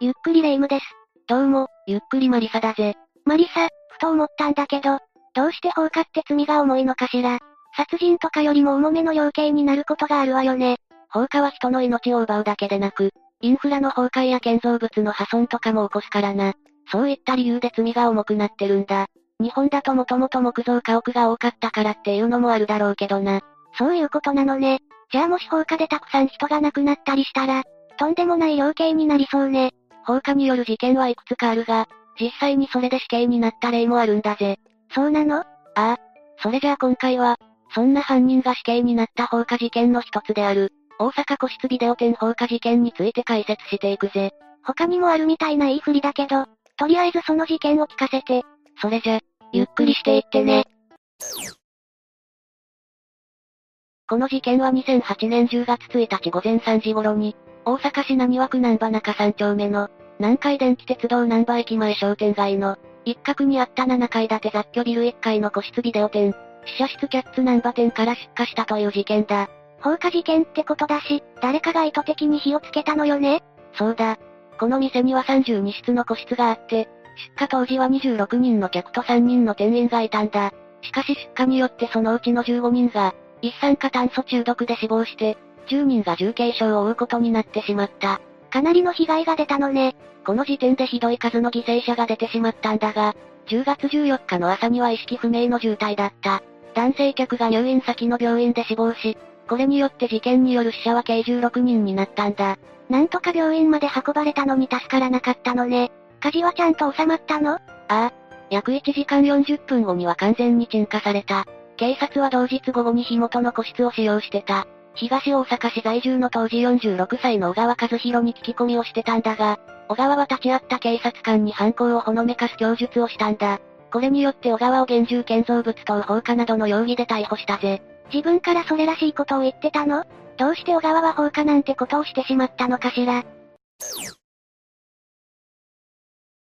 ゆっくりレ夢ムです。どうも、ゆっくりマリサだぜ。マリサ、ふと思ったんだけど、どうして放火って罪が重いのかしら。殺人とかよりも重めの要刑になることがあるわよね。放火は人の命を奪うだけでなく、インフラの崩壊や建造物の破損とかも起こすからな。そういった理由で罪が重くなってるんだ。日本だともともと木造家屋が多かったからっていうのもあるだろうけどな。そういうことなのね。じゃあもし放火でたくさん人が亡くなったりしたら、とんでもない量刑になりそうね。放火による事件はいくつかあるが、実際にそれで死刑になった例もあるんだぜ。そうなの？ああ。それじゃあ今回は、そんな犯人が死刑になった放火事件の一つである、大阪個室ビデオ店放火事件について解説していくぜ。他にもあるみたいな言い振りだけど、とりあえずその事件を聞かせて。それじゃ、ゆっくりしていってね。この事件は2008年10月1日午前3時頃に、大阪市浪速区南波中3丁目の、南海電気鉄道南波駅前商店街の、一角にあった7階建て雑居ビル1階の個室ビデオ店、試写室キャッツ南波店から出火したという事件だ。放火事件ってことだし、誰かが意図的に火をつけたのよね？そうだ。この店には32室の個室があって、出火当時は26人の客と3人の店員がいたんだ。しかし出火によってそのうちの15人が、一酸化炭素中毒で死亡して、10人が重軽傷を負うことになってしまった。かなりの被害が出たのね。この時点でひどい数の犠牲者が出てしまったんだが、10月14日の朝には意識不明の重体だった。男性客が入院先の病院で死亡し、これによって事件による死者は計16人になったんだ。なんとか病院まで運ばれたのに助からなかったのね。火事はちゃんと収まったの？ああ。約1時間40分後には完全に鎮火された。警察は同日午後に火元の個室を使用してた。東大阪市在住の当時46歳の小川和弘に聞き込みをしてたんだが、小川は立ち会った警察官に犯行をほのめかす供述をしたんだ。これによって小川を厳重建造物等放火などの容疑で逮捕したぜ。自分からそれらしいことを言ってたの？どうして小川は放火なんてことをしてしまったのかしら？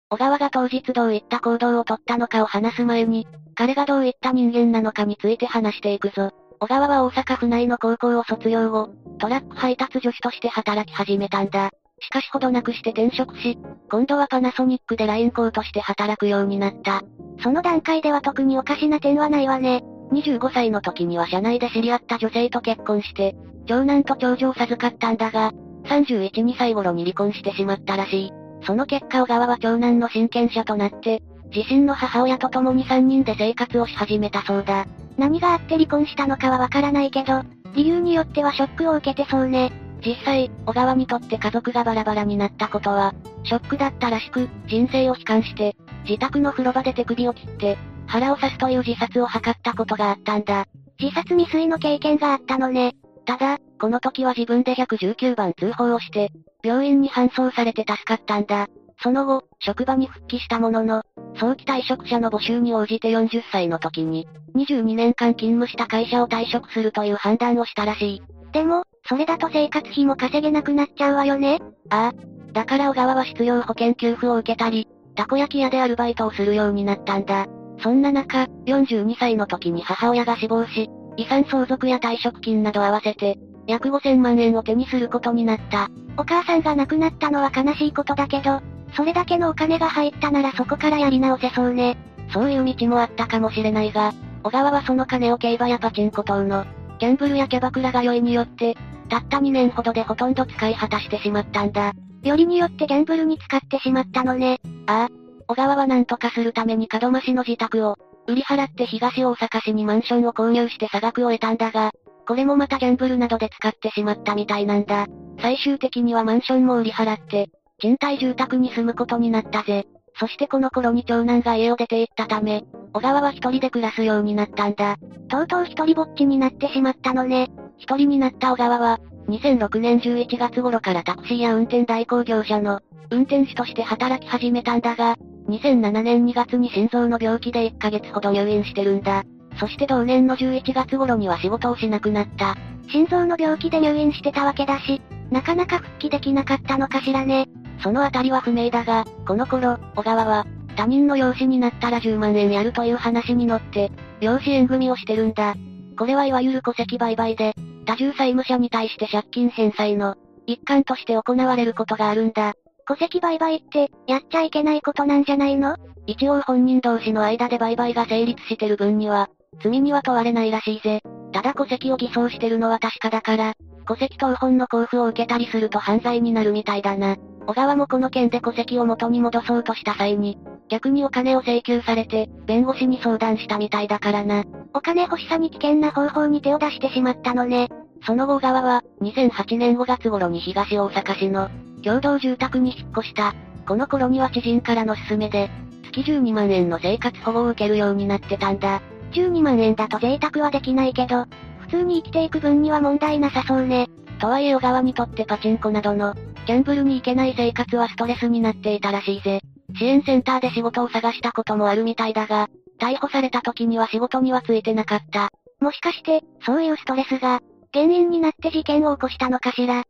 小川が当日どういった行動をとったのかを話す前に、彼がどういった人間なのかについて話していくぞ。小川は大阪府内の高校を卒業後、トラック配達助手として働き始めたんだ。しかしほどなくして転職し、今度はパナソニックでライン工として働くようになった。その段階では特におかしな点はないわね。25歳の時には社内で知り合った女性と結婚して、長男と長女を授かったんだが、31、2歳頃に離婚してしまったらしい。その結果小川は長男の親権者となって、自身の母親と共に3人で生活をし始めたそうだ。何があって離婚したのかはわからないけど、理由によってはショックを受けてそうね。実際、小川にとって家族がバラバラになったことは、ショックだったらしく、人生を悲観して、自宅の風呂場で手首を切って、腹を刺すという自殺を図ったことがあったんだ。自殺未遂の経験があったのね。ただ、この時は自分で119番通報をして、病院に搬送されて助かったんだ。その後、職場に復帰したものの、早期退職者の募集に応じて40歳の時に、22年間勤務した会社を退職するという判断をしたらしい。でも、それだと生活費も稼げなくなっちゃうわよねああ。だから小川は失業保険給付を受けたり、たこ焼き屋でアルバイトをするようになったんだ。そんな中、42歳の時に母親が死亡し、遺産相続や退職金など合わせて、約5000万円を手にすることになった。お母さんが亡くなったのは悲しいことだけど、それだけのお金が入ったならそこからやり直せそうね。そういう道もあったかもしれないが、小川はその金を競馬やパチンコ等の、ギャンブルやキャバクラが酔いによって、たった2年ほどでほとんど使い果たしてしまったんだ。よりによってギャンブルに使ってしまったのね。ああ。小川は何とかするために門真市の自宅を、売り払って東大阪市にマンションを購入して差額を得たんだが、これもまたギャンブルなどで使ってしまったみたいなんだ。最終的にはマンションも売り払って、賃貸住宅に住むことになったぜ。そしてこの頃に長男が家を出て行ったため、小川は一人で暮らすようになったんだ。とうとう一人ぼっちになってしまったのね。一人になった小川は、2006年11月頃からタクシーや運転代行業者の運転手として働き始めたんだが、2007年2月に心臓の病気で1ヶ月ほど入院してるんだ。そして同年の11月頃には仕事をしなくなった。心臓の病気で入院してたわけだし、なかなか復帰できなかったのかしらね。そのあたりは不明だが、この頃、小川は、他人の養子になったら10万円やるという話に乗って、養子縁組をしてるんだ。これはいわゆる戸籍売買で、多重債務者に対して借金返済の一環として行われることがあるんだ。戸籍売買って、やっちゃいけないことなんじゃないの？一応本人同士の間で売買が成立してる分には、罪には問われないらしいぜ。ただ戸籍を偽装してるのは確かだから、戸籍謄本の交付を受けたりすると犯罪になるみたいだな。小川もこの件で戸籍を元に戻そうとした際に、逆にお金を請求されて、弁護士に相談したみたいだからな。お金欲しさに危険な方法に手を出してしまったのね。その後小川は、2008年5月頃に東大阪市の、共同住宅に引っ越した。この頃には知人からの勧めで、月12万円の生活保護を受けるようになってたんだ。12万円だと贅沢はできないけど、普通に生きていく分には問題なさそうね。とはいえ小川にとってパチンコなどの、ギャンブルに行けない生活はストレスになっていたらしいぜ。支援センターで仕事を探したこともあるみたいだが、逮捕された時には仕事にはついてなかった。もしかして、そういうストレスが、原因になって事件を起こしたのかしら？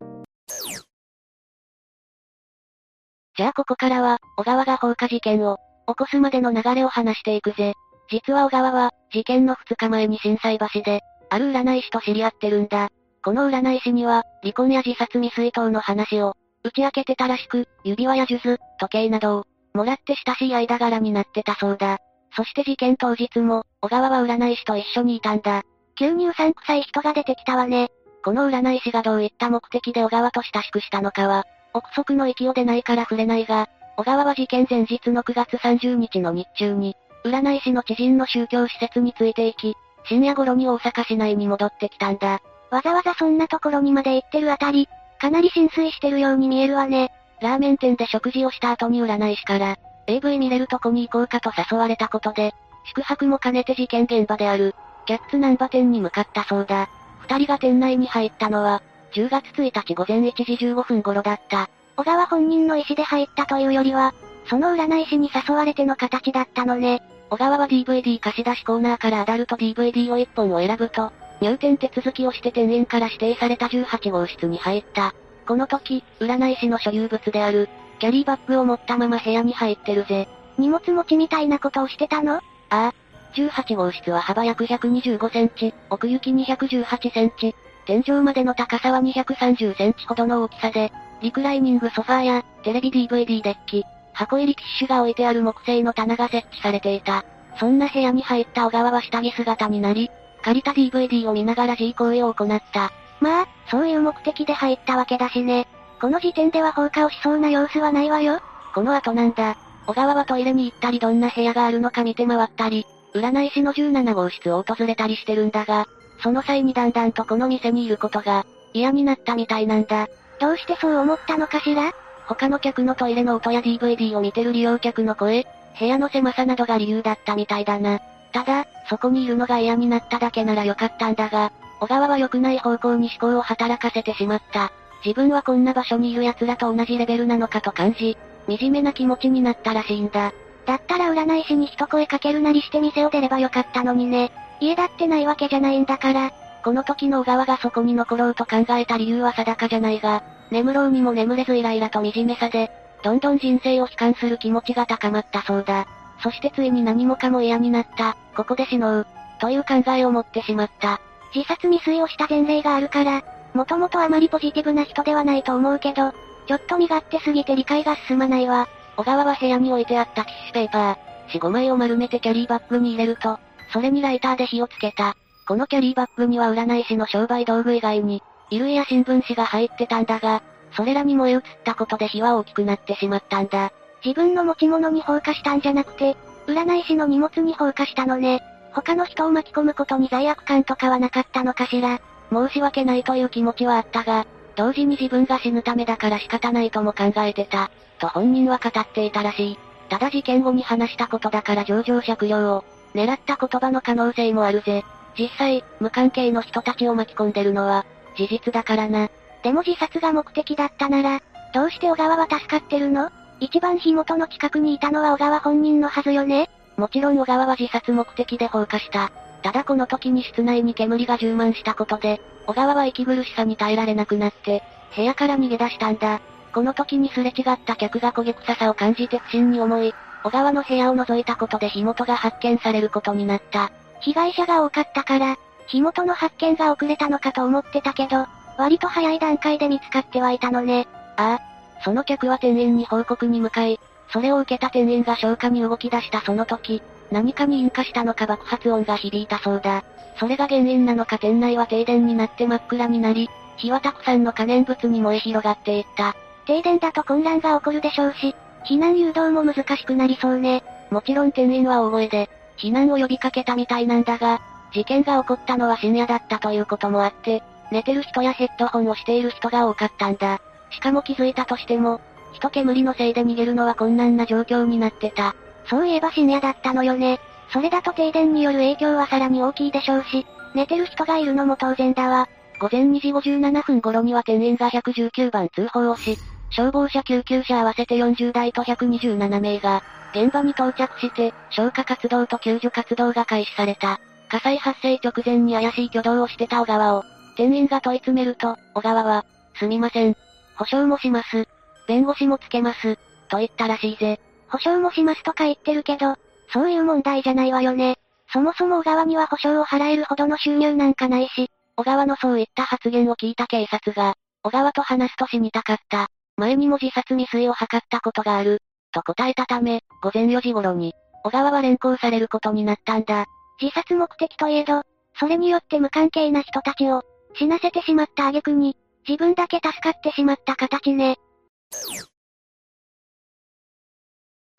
じゃあここからは、小川が放火事件を、起こすまでの流れを話していくぜ。実は小川は、事件の2日前に震災橋で、ある占い師と知り合ってるんだ。この占い師には、離婚や自殺未遂等の話を、打ち明けてたらしく、指輪や数珠、時計などを、もらって親しい間柄になってたそうだ。そして事件当日も、小川は占い師と一緒にいたんだ。急にうさんくさい人が出てきたわね。この占い師がどういった目的で小川と親しくしたのかは、憶測の域を出ないから触れないが、小川は事件前日の9月30日の日中に、占い師の知人の宗教施設について行き、深夜頃に大阪市内に戻ってきたんだ。わざわざそんなところにまで行ってるあたり、かなり浸水してるように見えるわね。ラーメン店で食事をした後に占い師から、AV 見れるとこに行こうかと誘われたことで、宿泊も兼ねて事件現場である、キャッツナンバ店に向かったそうだ。二人が店内に入ったのは、10月1日午前1時15分頃だった。小川本人の意思で入ったというよりは、その占い師に誘われての形だったのね。小川は DVD 貸し出しコーナーからアダルト DVD を1本を選ぶと、入店手続きをして店員から指定された18号室に入った。この時、占い師の所有物である、キャリーバッグを持ったまま部屋に入ってるぜ。荷物持ちみたいなことをしてたの？ああ。18号室は幅約125センチ、奥行き218センチ、天井までの高さは230センチほどの大きさで、リクライニングソファーや、テレビ DVD デッキ、箱入りティッシュが置いてある木製の棚が設置されていた。そんな部屋に入った小川は下着姿になり、借りた DVD を見ながら G 行為を行った。まあ、そういう目的で入ったわけだしね。この時点では放火をしそうな様子はないわよ。この後なんだ。小川はトイレに行ったりどんな部屋があるのか見て回ったり、占い師の17号室を訪れたりしてるんだが、その際にだんだんとこの店にいることが、嫌になったみたいなんだ。どうしてそう思ったのかしら？他の客のトイレの音や DVD を見てる利用客の声、部屋の狭さなどが理由だったみたいだな。ただ、そこにいるのが嫌になっただけならよかったんだが、小川は良くない方向に思考を働かせてしまった。自分はこんな場所にいる奴らと同じレベルなのかと感じ、惨めな気持ちになったらしいんだ。だったら占い師に一声かけるなりして店を出ればよかったのにね。家だってないわけじゃないんだから。この時の小川がそこに残ろうと考えた理由は定かじゃないが、眠ろうにも眠れずイライラと惨めさで、どんどん人生を悲観する気持ちが高まったそうだ。そしてついに何もかも嫌になった、ここで死のう、という考えを持ってしまった。自殺未遂をした前例があるから、もともとあまりポジティブな人ではないと思うけど、ちょっと身勝手すぎて理解が進まないわ。小川は部屋に置いてあったティッシュペーパー、4、5枚を丸めてキャリーバッグに入れると、それにライターで火をつけた。このキャリーバッグには占い師の商売道具以外に、衣類や新聞紙が入ってたんだが、それらに燃え移ったことで火は大きくなってしまったんだ。自分の持ち物に放火したんじゃなくて、占い師の荷物に放火したのね。他の人を巻き込むことに罪悪感とかはなかったのかしら。申し訳ないという気持ちはあったが、同時に自分が死ぬためだから仕方ないとも考えてた、と本人は語っていたらしい。ただ事件後に話したことだから上場借用を、狙った言葉の可能性もあるぜ。実際、無関係の人たちを巻き込んでるのは、事実だからな。でも自殺が目的だったなら、どうして小川は助かってるの？一番火元の近くにいたのは小川本人のはずよねもちろん小川は自殺目的で放火した。ただこの時に室内に煙が充満したことで、小川は息苦しさに耐えられなくなって、部屋から逃げ出したんだ。この時にすれ違った客が焦げ臭さを感じて不審に思い、小川の部屋を覗いたことで火元が発見されることになった。被害者が多かったから、火元の発見が遅れたのかと思ってたけど、割と早い段階で見つかってはいたのね。ああ。その客は店員に報告に向かい、それを受けた店員が消火に動き出したその時、何かに引火したのか爆発音が響いたそうだ。それが原因なのか店内は停電になって真っ暗になり、火はたくさんの可燃物に燃え広がっていった。停電だと混乱が起こるでしょうし、避難誘導も難しくなりそうね。もちろん店員は大声で、避難を呼びかけたみたいなんだが、事件が起こったのは深夜だったということもあって、寝てる人やヘッドホンをしている人が多かったんだ。しかも気づいたとしても、人煙のせいで逃げるのは困難な状況になってた。そういえば深夜だったのよね。それだと停電による影響はさらに大きいでしょうし、寝てる人がいるのも当然だわ。午前2時57分頃には店員が119番通報をし、消防車救急車合わせて40台と127名が、現場に到着して、消火活動と救助活動が開始された。火災発生直前に怪しい挙動をしてた小川を、店員が問い詰めると、小川は、すみません。保証もします。弁護士もつけます。と言ったらしいぜ。保証もしますとか言ってるけど、そういう問題じゃないわよね。そもそも小川には保証を払えるほどの収入なんかないし、小川のそういった発言を聞いた警察が、小川と話すと死にたかった。前にも自殺未遂を図ったことがある、と答えたため、午前4時頃に、小川は連行されることになったんだ。自殺目的といえど、それによって無関係な人たちを、死なせてしまった挙句に、自分だけ助かってしまった形ね。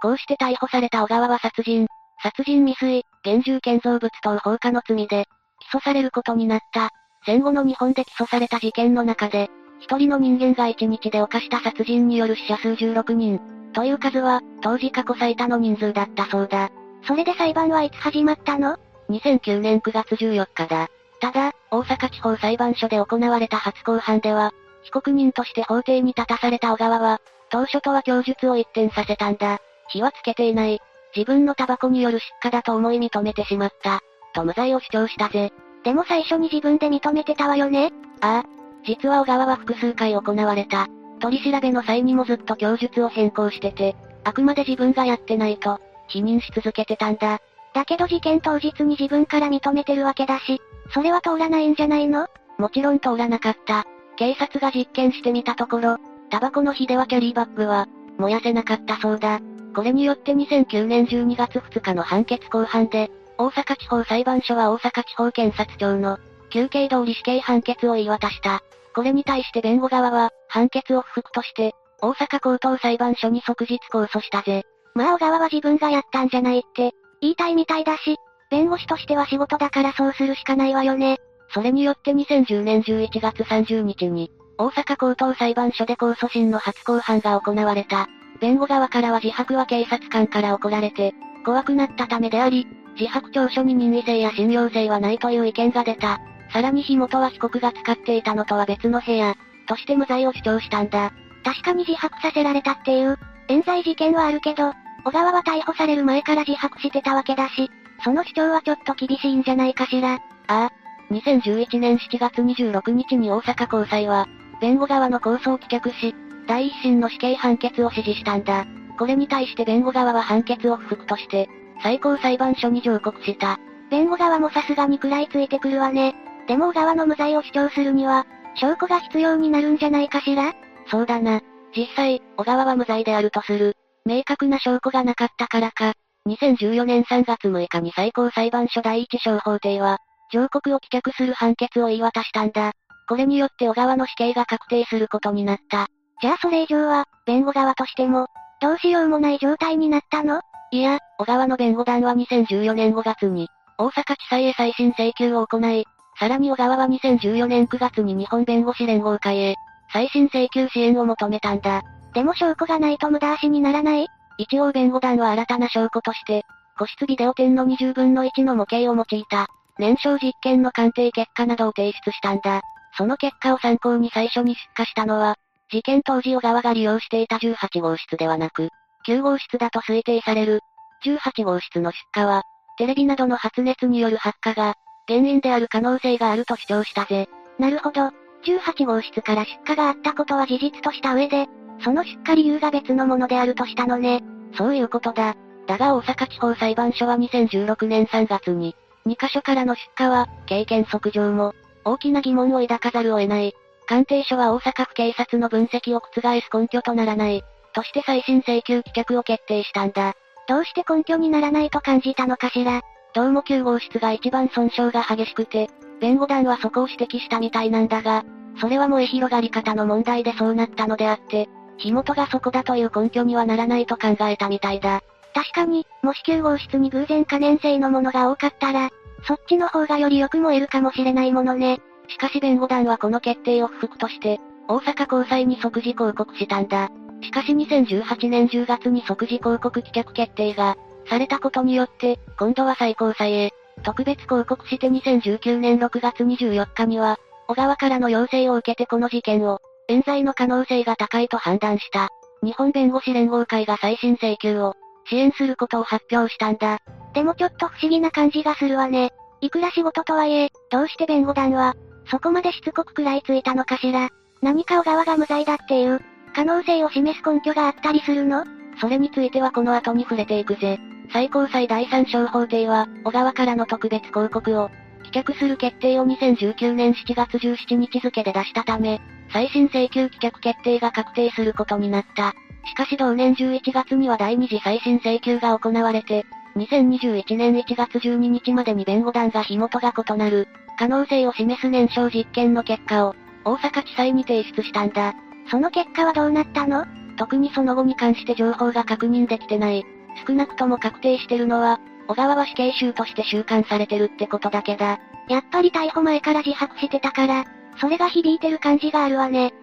こうして逮捕された小川は殺人、殺人未遂、現住建造物等放火の罪で、起訴されることになった。戦後の日本で起訴された事件の中で、一人の人間が一日で犯した殺人による死者数16人。という数は、当時過去最多の人数だったそうだ。それで裁判はいつ始まったの ?2009 年9月14日だ。ただ、大阪地方裁判所で行われた初公判では、被告人として法廷に立たされた小川は、当初とは供述を一転させたんだ。火はつけていない。自分のタバコによる出火だと思い認めてしまった。と無罪を主張したぜ。でも最初に自分で認めてたわよね？ああ、実は小川は複数回行われた。取り調べの際にもずっと供述を変更してて、あくまで自分がやってないと、否認し続けてたんだ。だけど事件当日に自分から認めてるわけだし、それは通らないんじゃないの？もちろん通らなかった。警察が実験してみたところ、タバコの火ではキャリーバッグは、燃やせなかったそうだ。これによって2009年12月2日の判決公判で、大阪地方裁判所は大阪地方検察庁の、休憩通り死刑判決を言い渡した。これに対して弁護側は、判決を不服として、大阪高等裁判所に即日控訴したぜ。まあ小川は自分がやったんじゃないって、言いたいみたいだし、弁護士としては仕事だからそうするしかないわよね。それによって2010年11月30日に、大阪高等裁判所で控訴審の初公判が行われた。弁護側からは自白は警察官から怒られて、怖くなったためであり、自白調書に任意性や信用性はないという意見が出た。さらに火元は被告が使っていたのとは別の部屋、として無罪を主張したんだ。確かに自白させられたっていう、冤罪事件はあるけど、小川は逮捕される前から自白してたわけだし、その主張はちょっと厳しいんじゃないかしら。ああ。2011年7月26日に大阪高裁は、弁護側の控訴を棄却し、第一審の死刑判決を支持したんだ。これに対して弁護側は判決を不服として、最高裁判所に上告した。弁護側もさすがに食らいついてくるわね。でも小川の無罪を主張するには、証拠が必要になるんじゃないかしらそうだな。実際、小川は無罪であるとする。明確な証拠がなかったからか。2014年3月6日に最高裁判所第一小法廷は、上告を棄却する判決を言い渡したんだ。これによって小川の死刑が確定することになった。じゃあそれ以上は、弁護側としても、どうしようもない状態になったの？いや、小川の弁護団は2014年5月に、大阪地裁へ再審請求を行い、さらに小川は2014年9月に日本弁護士連合会へ、再審請求支援を求めたんだ。でも証拠がないと無駄足にならない？一応弁護団は新たな証拠として、個室ビデオ店の20分の1の模型を用いた、燃焼実験の鑑定結果などを提出したんだ。その結果を参考に最初に出火したのは、事件当時小川が利用していた18号室ではなく、9号室だと推定される。18号室の出火は、テレビなどの発熱による発火が、原因である可能性があると主張したぜ。なるほど。18号室から出火があったことは事実とした上で、その出火理由が別のものであるとしたのね。そういうことだ。だが大阪地方裁判所は2016年3月に、2カ所からの出火は、経験則上も、大きな疑問を抱かざるを得ない。鑑定書は大阪府警察の分析を覆す根拠とならない。として再審請求棄却を決定したんだ。どうして根拠にならないと感じたのかしら。どうも9号室が一番損傷が激しくて、弁護団はそこを指摘したみたいなんだが、それは燃え広がり方の問題でそうなったのであって、火元がそこだという根拠にはならないと考えたみたいだ。確かに、もし9号室に偶然可燃性のものが多かったら、そっちの方がよりよく燃えるかもしれないものね。しかし弁護団はこの決定を不服として、大阪高裁に即時抗告したんだ。しかし2018年10月に即時抗告棄却決定が、されたことによって、今度は最高裁へ、特別抗告して2019年6月24日には、小川からの要請を受けてこの事件を、冤罪の可能性が高いと判断した。日本弁護士連合会が再審請求を、支援することを発表したんだ。でもちょっと不思議な感じがするわね。いくら仕事とはいえ、どうして弁護団は、そこまでしつこく食らいついたのかしら。何か小川が無罪だっていう、可能性を示す根拠があったりするの？それについてはこの後に触れていくぜ。最高裁第三小法廷は、小川からの特別抗告を、棄却する決定を2019年7月17日付で出したため、再審請求棄却決定が確定することになった。しかし同年11月には第二次再審請求が行われて、2021年1月12日までに弁護団が火元が異なる、可能性を示す燃焼実験の結果を、大阪地裁に提出したんだ。その結果はどうなったの？特にその後に関して情報が確認できてない。少なくとも確定してるのは、小川は死刑囚として収監されてるってことだけだ。やっぱり逮捕前から自白してたから、それが響いてる感じがあるわね。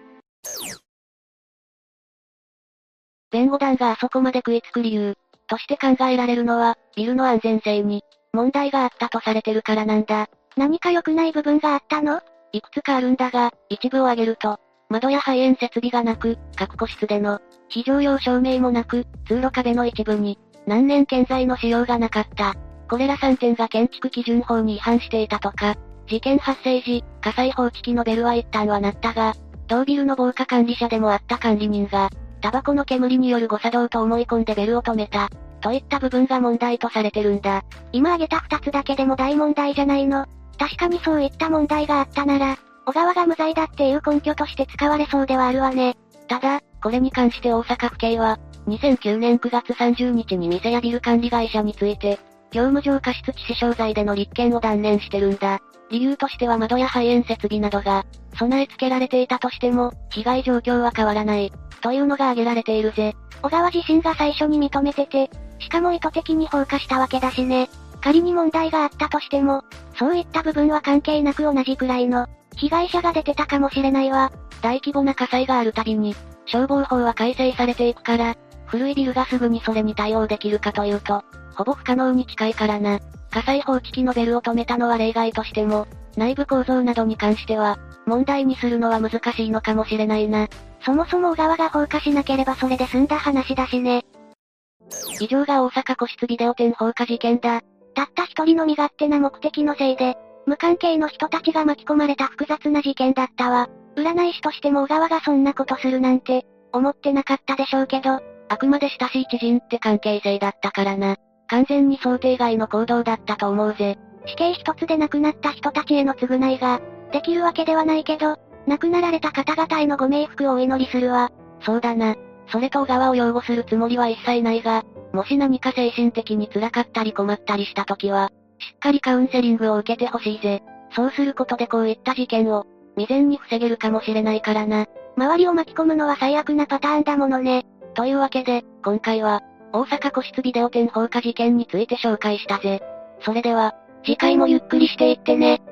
弁護団があそこまで食いつく理由、として考えられるのは、ビルの安全性に、問題があったとされてるからなんだ。何か良くない部分があったの？いくつかあるんだが、一部を挙げると、窓や排煙設備がなく、各個室での、非常用照明もなく、通路壁の一部に、何年建材の使用がなかった。これら3点が建築基準法に違反していたとか、事件発生時、火災報知器のベルは一旦は鳴ったが、同ビルの防火管理者でもあった管理人が、タバコの煙による誤作動と思い込んでベルを止めた。といった部分が問題とされてるんだ。今挙げた二つだけでも大問題じゃないの。確かにそういった問題があったなら、小川が無罪だっていう根拠として使われそうではあるわね。ただ、これに関して大阪府警は、2009年9月30日に店やビル管理会社について、業務上過失致死傷罪での立件を断念してるんだ。理由としては窓や排煙設備などが、備え付けられていたとしても、被害状況は変わらない。というのが挙げられているぜ。小川自身が最初に認めてて、しかも意図的に放火したわけだしね。仮に問題があったとしても、そういった部分は関係なく同じくらいの、被害者が出てたかもしれないわ。大規模な火災があるたびに、消防法は改正されていくから、古いビルがすぐにそれに対応できるかというと、ほぼ不可能に近いからな。火災報知器のベルを止めたのは例外としても、内部構造などに関しては、問題にするのは難しいのかもしれないな。そもそも小川が放火しなければそれで済んだ話だしね。以上が大阪個室ビデオ店放火事件だ。たった一人の身勝手な目的のせいで、無関係の人たちが巻き込まれた複雑な事件だったわ。占い師としても小川がそんなことするなんて、思ってなかったでしょうけど、あくまで親しい知人って関係性だったからな。完全に想定外の行動だったと思うぜ。死刑一つで亡くなった人たちへの償いが、できるわけではないけど、亡くなられた方々へのご冥福をお祈りするわ。そうだな。それと小川を擁護するつもりは一切ないが、もし何か精神的に辛かったり困ったりした時は、しっかりカウンセリングを受けてほしいぜ。そうすることでこういった事件を、未然に防げるかもしれないからな。周りを巻き込むのは最悪なパターンだものね。というわけで、今回は、大阪個室ビデオ店放火事件について紹介したぜ。それでは、次回もゆっくりしていってね。